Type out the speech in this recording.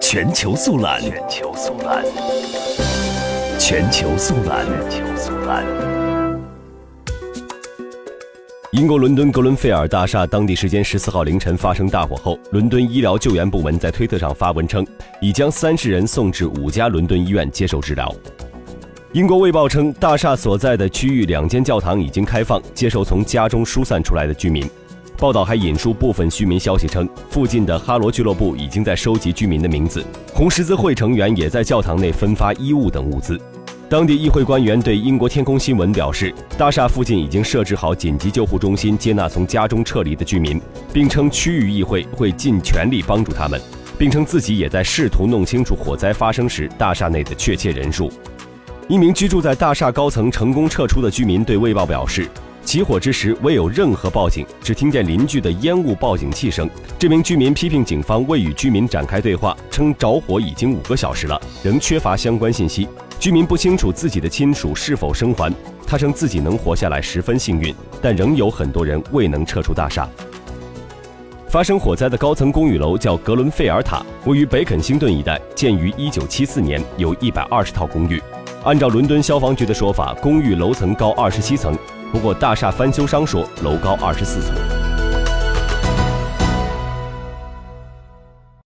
全球速览，全球速览，全球速览，全球速览。英国伦敦格伦菲尔大厦当地时间十四号凌晨发生大火后，伦敦医疗救援部门在推特上发文称，已将三十人送至五家伦敦医院接受治疗。英国卫报称，大厦所在的区域两间教堂已经开放，接受从家中疏散出来的居民。报道还引述部分居民消息称，附近的哈罗俱乐部已经在收集居民的名字，红十字会成员也在教堂内分发衣物等物资。当地议会官员对英国天空新闻表示，大厦附近已经设置好紧急救护中心，接纳从家中撤离的居民，并称区域议会会尽全力帮助他们，并称自己也在试图弄清楚火灾发生时大厦内的确切人数。一名居住在大厦高层成功撤出的居民对《卫报》表示，起火之时未有任何报警，只听见邻居的烟雾报警器声。这名居民批评警方未与居民展开对话，称着火已经五个小时了，仍缺乏相关信息。居民不清楚自己的亲属是否生还。他称自己能活下来十分幸运，但仍有很多人未能撤出大厦。发生火灾的高层公寓楼叫格伦费尔塔，位于北肯辛顿一带，建于1974年，有一百二十套公寓。按照伦敦消防局的说法，公寓楼层高二十七层，不过大厦翻修商说楼高二十四层。